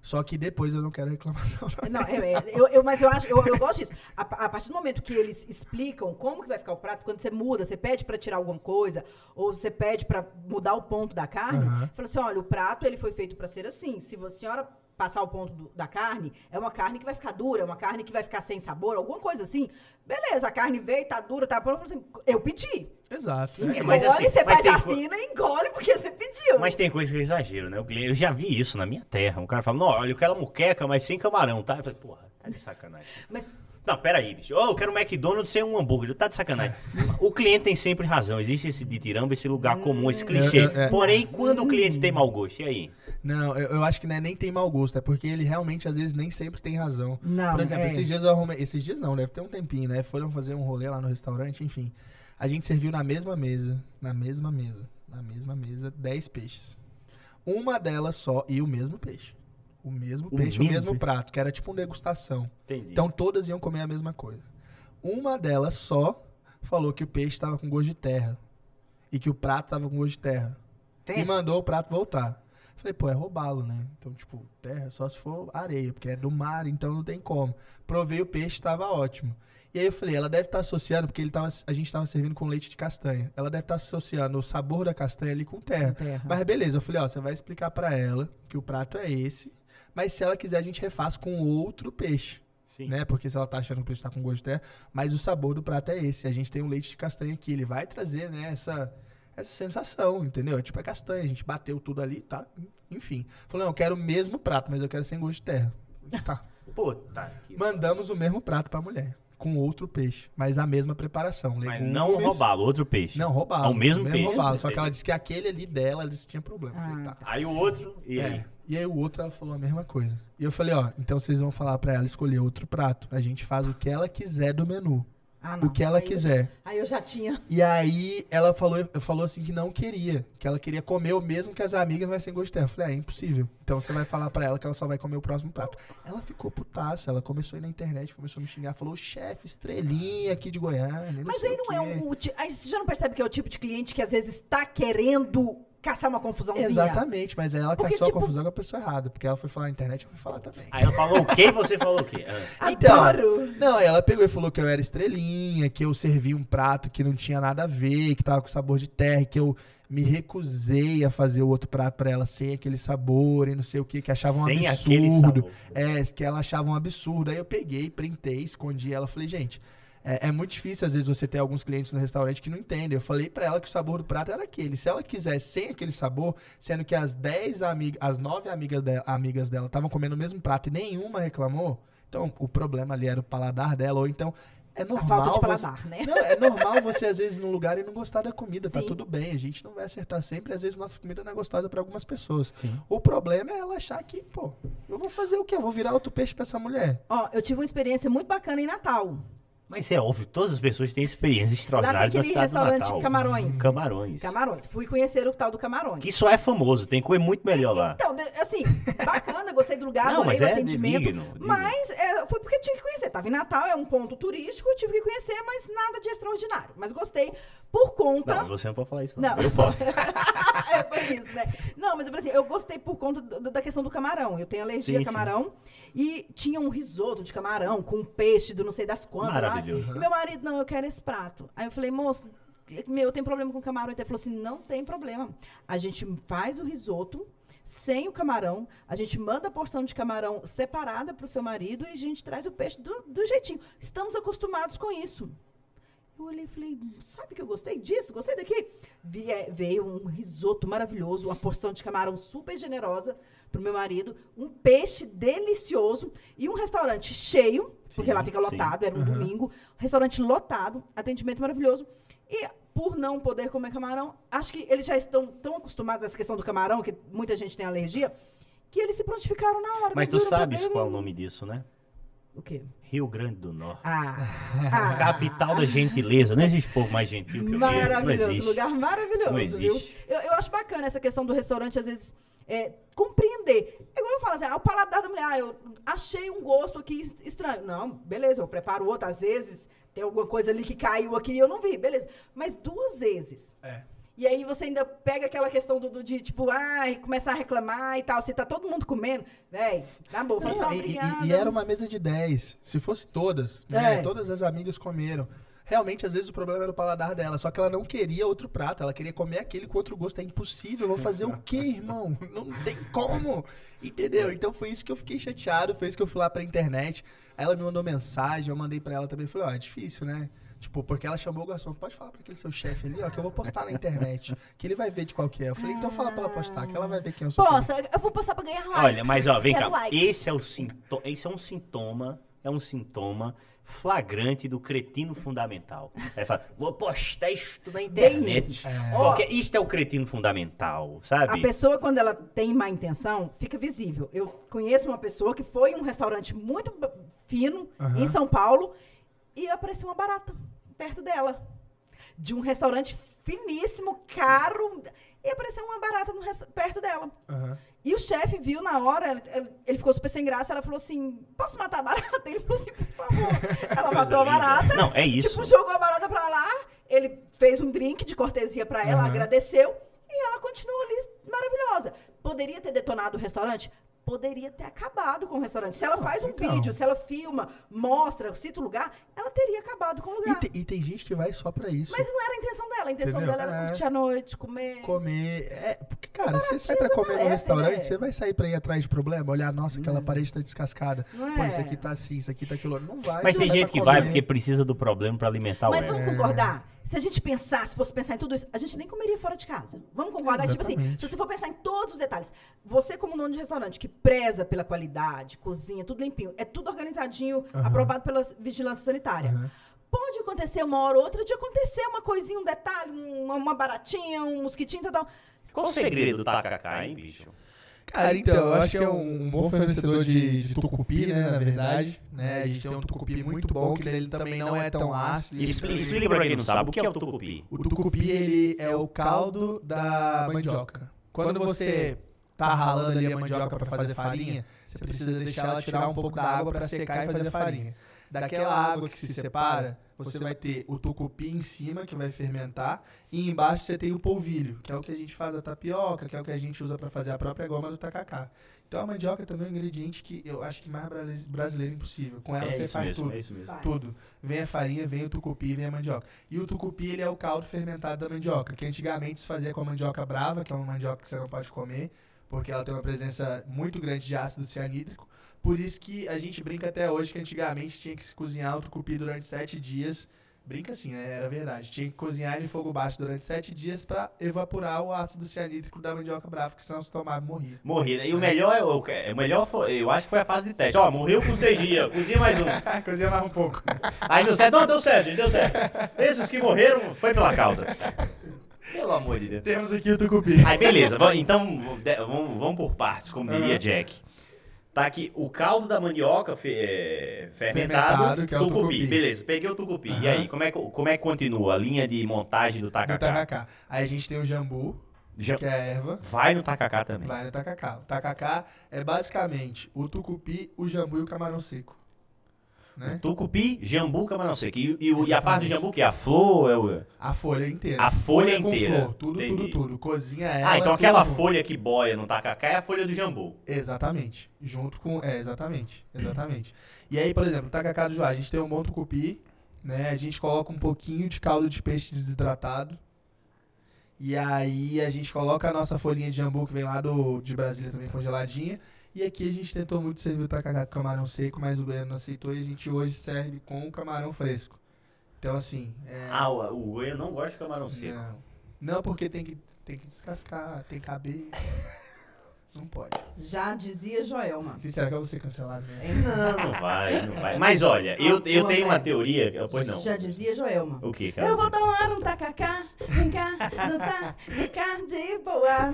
Só que depois eu não quero reclamação. não. Não, é, é, eu, eu- mas eu acho, eu, eu gosto disso. A, a partir do momento que eles explicam como que vai ficar o prato, quando você muda, você pede pra tirar alguma coisa, ou você pede pra mudar o ponto da carne, Aham. fala assim, olha, o prato ele foi feito pra ser assim. Se a senhora passar o ponto do- da carne, é uma carne que vai ficar dura, é uma carne que vai ficar sem sabor, alguma coisa assim. Beleza, a carne veio, tá dura, tá pronta. Eu, pedi. Exato. É, Engole, mas assim, você mas faz tem a fina e engole porque você pediu. Mas tem coisa que é exagero, né? Eu já vi isso na minha terra. Um cara fala, não, olha, eu quero muqueca, mas sem camarão, tá? Eu falei, porra, tá de sacanagem. Mas Não, peraí, bicho. Ô, eu quero um McDonald's sem um hambúrguer. Tá de sacanagem. O cliente tem sempre razão. Existe esse ditiramba, esse lugar comum, esse clichê. É, é, é. Porém, quando o cliente tem mau gosto, e aí? Não, eu, eu acho que não é nem tem mau gosto, é porque ele realmente às vezes nem sempre tem razão. Não, Por exemplo, é. esses dias eu arrumei. Esses dias não, deve ter um tempinho, né? Foram fazer um rolê lá no restaurante, enfim. A gente serviu na mesma mesa, na mesma mesa, na mesma mesa, 10 peixes. Uma delas só e o mesmo peixe. O mesmo O peixe, mesmo o mesmo peixe. prato, que era tipo uma degustação. Entendi. Então todas iam comer a mesma coisa. Uma delas só falou que o peixe estava com gosto de terra. E que o prato estava com gosto de terra. E mandou o prato voltar. Falei, pô, é roubá-lo, né? Então, tipo, terra só se for areia, porque é do mar, então não tem como. Provei o peixe, estava ótimo. E aí eu falei, ela deve estar associando, porque ele tava, a gente estava servindo com leite de castanha. Ela deve estar associando o sabor da castanha ali com terra. terra. Mas beleza, eu falei, ó, você vai explicar pra ela que o prato é esse, mas se ela quiser a gente refaz com outro peixe, Sim. né? Porque se ela tá achando que o peixe tá com gosto de terra, mas o sabor do prato é esse. A gente tem um leite de castanha aqui, ele vai trazer, né, essa essa sensação, entendeu? É tipo é castanha, a gente bateu tudo ali, tá? Enfim. Falou, não, eu quero o mesmo prato, mas eu quero sem gosto de terra. Tá. Puta que... Mandamos o mesmo prato pra mulher. Com outro peixe, mas a mesma preparação. Mas legumes- não roubá-lo, outro peixe. Não, roubá-lo. Ao mesmo peixe. roubá-lo. Só que ela disse que aquele ali dela, ela disse que tinha problema. Ah, tá. Aí o outro, e É. aí? E aí o outro, ela falou a mesma coisa. E eu falei, ó, então vocês vão falar pra ela escolher outro prato. A gente faz o que ela quiser do menu. Ah, não. O que ela Aí eu- quiser. Aí eu já tinha. E aí ela falou, falou assim que não queria. Que ela queria comer o mesmo que as amigas, mas sem gosto dela. Eu falei, ah, é impossível. Então você vai falar pra ela que ela só vai comer o próximo prato. Ela ficou putaça. Ela começou a ir na internet, começou a me xingar. Falou, chefe, estrelinha aqui de Goiânia. Mas aí não é quê." um. Aí você já não percebe que é o tipo de cliente que às vezes está querendo caçar uma confusãozinha. Exatamente, mas aí ela Porque, caçou tipo- a confusão com a pessoa errada. Porque ela foi falar na internet, eu fui falar também. Aí ela falou o quê e você falou o quê? Ah. Então, Adoro! Não, aí ela pegou e falou que eu era estrelinha, que eu servi um prato que não tinha nada a ver, que tava com sabor de terra, que eu me recusei a fazer o outro prato pra ela sem aquele sabor e não sei o que, que achava um absurdo. sabor. É, que ela achava um absurdo. Aí eu peguei, printei, escondi ela. Falei, gente, é, é muito difícil às vezes você ter alguns clientes no restaurante que não entendem. Eu falei pra ela que o sabor do prato era aquele. Se ela quiser sem aquele sabor, sendo que as 10 amigas, as 9 amigas dela, amigas dela estavam comendo o mesmo prato e nenhuma reclamou, então o problema ali era o paladar dela. Ou então é A normal. falta de você- paladar, né? não, é normal você, às vezes, ir num lugar e não gostar da comida. Tá Sim. tudo bem. A gente não vai acertar sempre. Às vezes, nossa comida não é gostosa pra algumas pessoas. Sim. O problema é ela achar que, pô, eu vou fazer o quê? Eu vou virar outro peixe pra essa mulher. Ó, eu tive uma experiência muito bacana em Natal. Mas é óbvio, todas as pessoas têm experiências Lá extraordinárias na aquele cidade do restaurante Natal. Camarões. Camarões. Camarões. Fui conhecer o tal do Camarões. Que só é famoso, tem coisa muito melhor lá. Então, assim, bacana, gostei do lugar, Não, adorei mas o é atendimento. digno, digno. Mas é, foi porque tinha que conhecer. Tava em Natal, é um ponto turístico, eu tive que conhecer, mas nada de extraordinário. Mas gostei por conta. Não, você não pode falar isso não. Não. Eu posso. é, foi isso, né? Não, mas eu falei assim, eu gostei por conta do- da questão do camarão. Eu tenho alergia Sim, a sim. camarão. E tinha um risoto de camarão com peixe do não sei das quantas. E meu marido, não, eu quero esse prato. Aí eu falei, moço, meu, tem problema com camarão. Ele falou assim, não tem problema. A gente faz o risoto sem o camarão, a gente manda a porção de camarão separada para o seu marido e a gente traz o peixe do, do jeitinho. Estamos acostumados com isso. Eu olhei e falei, sabe que eu gostei disso? Gostei daqui? Veio um risoto maravilhoso, uma porção de camarão super generosa pro meu marido, um peixe delicioso e um restaurante cheio, porque Sim, lá fica sim. lotado, era um Aham. domingo, restaurante lotado, atendimento maravilhoso. E por não poder comer camarão, acho que eles já estão tão acostumados a essa questão do camarão, que muita gente tem alergia, que eles se prontificaram na hora. Mas tu sabes qual é o nome disso, né? O quê? Rio Grande do Norte. Ah, ah Capital da gentileza. Não existe povo mais gentil que o Rio. Não Maravilhoso, existe. lugar maravilhoso, Não viu? existe. Eu, eu acho bacana essa questão do restaurante, às vezes, é, compreender. É igual eu falo assim, ah, o paladar da mulher, ah, eu achei um gosto aqui es- estranho. Não, beleza, eu preparo outro, às vezes tem alguma coisa ali que caiu aqui e eu não vi, beleza. Mas duas vezes. É. E aí você ainda pega aquela questão do, do- de, tipo, ai, começar a reclamar e tal. Se tá todo mundo comendo, véi, tá bom, fala "Ah, e, e- obrigada." e era uma mesa de 10. Se fosse todas, né? É. Todas as amigas comeram. Realmente, às vezes, o problema era o paladar dela. Só que ela não queria outro prato. Ela queria comer aquele com outro gosto. É impossível. Eu vou fazer o quê, irmão? Não tem como. Entendeu? Então foi isso que eu fiquei chateado. Foi isso que eu fui lá pra internet. Aí ela me mandou mensagem. Eu mandei pra ela também. Falei, ó, é difícil, né? Tipo, porque ela chamou o garçom. Pode falar pra aquele seu chefe ali, ó, que eu vou postar na internet. Que ele vai ver de qual que é. Eu falei, então fala pra ela postar, que ela vai ver quem eu sou. Posso, eu vou passar pra ganhar likes. Olha, mas ó, vem Quero cá. likes. Esse é o sintoma, esse é um sintoma, é um sintoma flagrante do cretino fundamental. Aí fala, vou postar isso na internet. isso. Porque isto é o cretino fundamental, A sabe? pessoa, quando ela tem má intenção, fica visível. Eu conheço uma pessoa que foi em um restaurante muito fino, Aham. em São Paulo, e apareceu uma barata perto dela. De um restaurante finíssimo, caro, e apareceu uma barata perto dela. Aham. E o chefe viu na hora, ele, ele- ficou super sem graça, ela falou assim, posso matar a barata? Ele falou assim, por favor. Ela matou a barata, Não, é isso. Tipo, jogou a barata pra lá, ele fez um drink de cortesia pra ela, Aham. agradeceu, e ela continuou ali maravilhosa. Poderia ter detonado o restaurante? Poderia ter acabado com o restaurante. Se ela faz um então. vídeo, se ela filma, mostra, cita o lugar, ela teria acabado com o E, lugar. te- e tem gente que vai só pra isso. Mas não era a intenção dela. A intenção Entendeu? dela era É. curtir a noite, comer. comer. É, porque, cara, você sai pra comer no é, restaurante, é. você vai sair pra ir atrás de problema, olhar, nossa, aquela parede tá descascada. Pô, é? isso aqui tá assim, isso aqui tá aquilo. Não vai. Mas tem gente que comer. vai porque precisa do problema pra alimentar o Mas vamos concordar. Se a gente pensar, se fosse pensar em tudo isso, a gente nem comeria fora de casa. Vamos concordar? Tipo assim, se você for pensar em todos os detalhes, você como dono de restaurante que preza pela qualidade, cozinha, tudo limpinho, é tudo organizadinho, Aham. aprovado pela vigilância sanitária. Aham. Pode acontecer uma hora ou outra de acontecer uma coisinha, um detalhe, uma, uma baratinha, um mosquitinho, tal, tal. Qual o segredo do tacacá, hein, bicho? Cara, então, eu acho que é um bom fornecedor de, de tucupi, né, na verdade. Né? A gente tem um tucupi muito bom, que ele também não é tão ácido. Explica, explica pra quem não sabe, o que é o tucupi? O tucupi, ele é o caldo da mandioca. Quando você tá ralando ali a mandioca para fazer farinha, você precisa deixar ela tirar um pouco da água para secar e fazer farinha. Daquela água que se separa, você vai ter o tucupi em cima, que vai fermentar, e embaixo você tem o polvilho, que é o que a gente faz a tapioca, que é o que a gente usa para fazer a própria goma do tacacá. Então a mandioca também é um ingrediente que eu acho que mais brasi- brasileiro impossível. Com ela É você isso faz mesmo, tudo. é isso mesmo. Tudo. Vem a farinha, vem o tucupi, vem a mandioca. E o tucupi, ele é o caldo fermentado da mandioca, que antigamente se fazia com a mandioca brava, que é uma mandioca que você não pode comer, porque ela tem uma presença muito grande de ácido cianídrico. Por isso que a gente brinca até hoje que antigamente tinha que se cozinhar o tucupi durante sete dias. Brinca assim, né? Era verdade. Tinha que cozinhar ele em fogo baixo durante sete dias para evaporar o ácido cianídrico da mandioca brava, que senão se tomava morria. Morrida. E o melhor é o, é, o melhor foi, eu acho que foi a fase de teste. Ó, morreu com seis dias, cozinha mais um. Cozinha mais um pouco. Aí deu certo. Não, deu certo, deu certo. Esses que morreram foi pela causa. Pelo amor de Deus. Temos aqui o tucupi. Aí, beleza. Então, vamos, vamos por partes, como diria. Jack. Tá aqui o caldo da mandioca fe- é, fermentado, Fermentado, que é o tucupi. tucupi. Beleza, peguei o tucupi. E Aham. aí, como é, que, como é que continua a linha de montagem do tacacá? tacacá. Aí a gente tem o jambu, Já que é a erva. vai no tacacá também. Vai no tacacá. O tacacá é basicamente o tucupi, o jambu e o camarão seco. Né? Tucupi, jambu, camarão seco. E, e, e a parte do jambu que é a flor, é o... A folha inteira. A folha com inteira. flor. Tudo, Entendi. tudo, tudo. Cozinha ela. Ah, então aquela junto. folha que boia no tacacá é a folha do jambu. Exatamente. Junto com. É, exatamente. Exatamente. E aí, por exemplo, o tacacá do Joá, a gente tem um bom tucupi, né? A gente coloca um pouquinho de caldo de peixe desidratado. E aí a gente coloca a nossa folhinha de jambu que vem lá do, de Brasília também congeladinha. E aqui a gente tentou muito servir o tacacá com camarão seco, mas o Goiano não aceitou e a gente hoje serve com o camarão fresco. Então assim. É... Ah, o, o goiano não gosta de camarão seco. Não. Não, porque tem que, tem que descascar, tem que caber. Não pode. Já dizia Joelma. E será que eu vou ser cancelado né? Não, não vai, não vai. Mas olha, eu, eu tenho uma teoria. Pois não. Já dizia Joelma. O que, cara? Eu vou tomar um tacacá, vem cá, dançar, ficar de boa.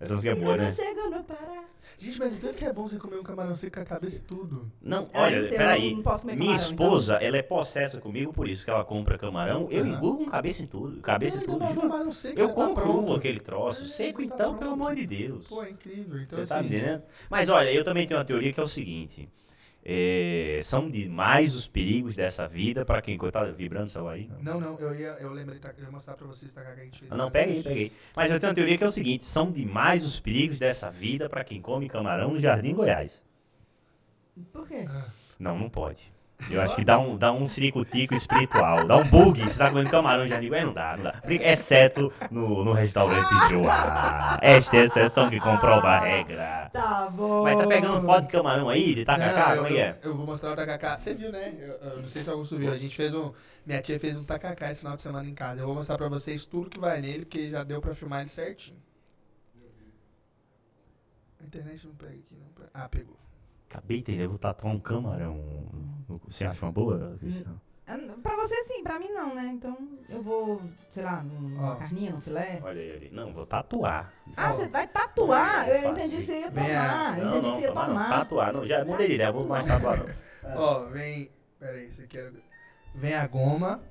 Essa música é E boa, né? chego no Pará. Gente, mas o tanto que é bom você comer um camarão seco com a cabeça e tudo. Não, Ah, olha, você peraí. não posso comer Minha camarão, então. esposa, ela é possessa comigo por isso que ela compra camarão. Eu engulo com cabeça em tudo. Cabeça em tudo. não, camarão seco Eu como tá cru pronto. aquele troço. É, Seco tá então, pronto. pelo amor de Deus. Pô, é incrível. Então, Você tá me assim, entendendo? Mas olha, eu também tenho uma teoria que é o seguinte. É, são demais os perigos dessa vida para quem tá vibrando o celular aí. Não, não, eu ia, eu lembrei, tá, eu ia mostrar pra vocês tá, que a gente fez. Ah, Não, vários peguei, peguei. Mas eu tenho uma teoria que é o seguinte: são demais os perigos dessa vida para quem come camarão no Jardim Goiás. Por quê? Não, não pode. Eu acho que dá um, dá um ciricutico espiritual, dá um bug. Você tá comendo camarão no Jardim Goiás, não dá, não dá. Exceto no, no restaurante Joá. Esta é a exceção que comprova a regra. Tá bom. Mas tá pegando foto de camarão aí, de tacacá? Não, Como é que é? Eu, eu vou mostrar o tacacá. Você viu, né? Eu, eu não sei se Augusto viu. A gente fez um. Minha tia fez um tacacá esse final de semana em casa. Eu vou mostrar pra vocês tudo que vai nele, porque já deu pra filmar ele certinho. A internet não pega aqui, não. pega. Ah, pegou. Acabei de entender, vou tatuar um camarão. Você acha uma boa, Cristiano? Ah, Pra você sim, pra mim não, né? Então eu vou, sei lá, numa Ó. carninha, num filé. Olha aí, olha aí. Não, vou tatuar. Ah, Ó. você vai tatuar? Não, Eu entendi que você ia tomar. Eu Não, entendi que não, você ia tomar não. tomar. Tatuar, não. Já mudei de ideia, vou mais tatuar não. Ó, vem. Pera aí, você quer. Vem a goma,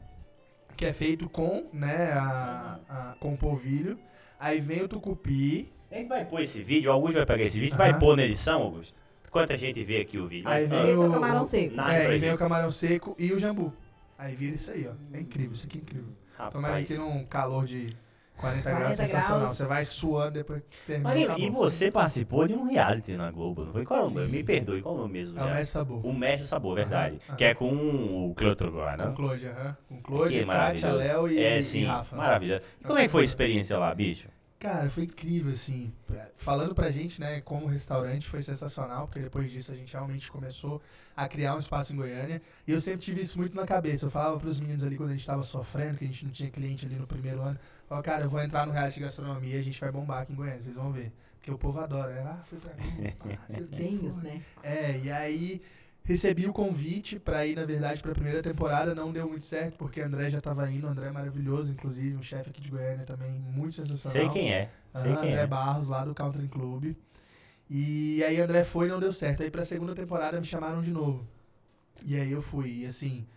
que é feito com, né, a, a- com o polvilho. Aí vem o tucupi. A gente vai pôr esse vídeo, o Augusto vai pegar esse vídeo, vai pôr na edição, Augusto? Quanta gente vê aqui o vídeo? Aí vem é o o- camarão seco. Nada é, e vem o camarão seco e o jambu. Aí vira isso aí, ó. É incrível, isso aqui é incrível. Tomara Rapaz. que tenha um calor de 40 graus 40 sensacional. graus. Você vai suando depois que termina. E você participou de um reality na Globo, não foi? Qual é o nome? Me perdoe, qual é o nome mesmo? É o? Mestre Sabor. O Mestre Sabor, verdade. Aham, Que é com o Cleotro agora, Com né? Claude, aham. Com Claude, Que Kátia. Léo e, É, e sim, Rafa. maravilha. E como é que foi a experiência lá, bicho? Cara, foi incrível, assim. Falando pra gente, né, como restaurante, foi sensacional, porque depois disso a gente realmente começou a criar um espaço em Goiânia. E eu sempre tive isso muito na cabeça. Eu falava pros meninos ali quando a gente tava sofrendo, que a gente não tinha cliente ali no primeiro ano. Falava, cara, eu vou entrar no reality de gastronomia e a gente vai bombar aqui em Goiânia, vocês vão ver. Porque o povo adora, né? Ah, foi pra mim. Bem foi. isso, né? É, e aí recebi o convite pra ir, na verdade, pra primeira temporada. Não deu muito certo, porque o André já tava indo. O André é maravilhoso, inclusive, um chefe aqui de Goiânia também, muito sensacional. Sei quem é. Sei Aham, quem André é. Barros, lá do Country Club. E aí André foi e não deu certo. Aí pra segunda temporada me chamaram de novo. E aí eu fui, e assim,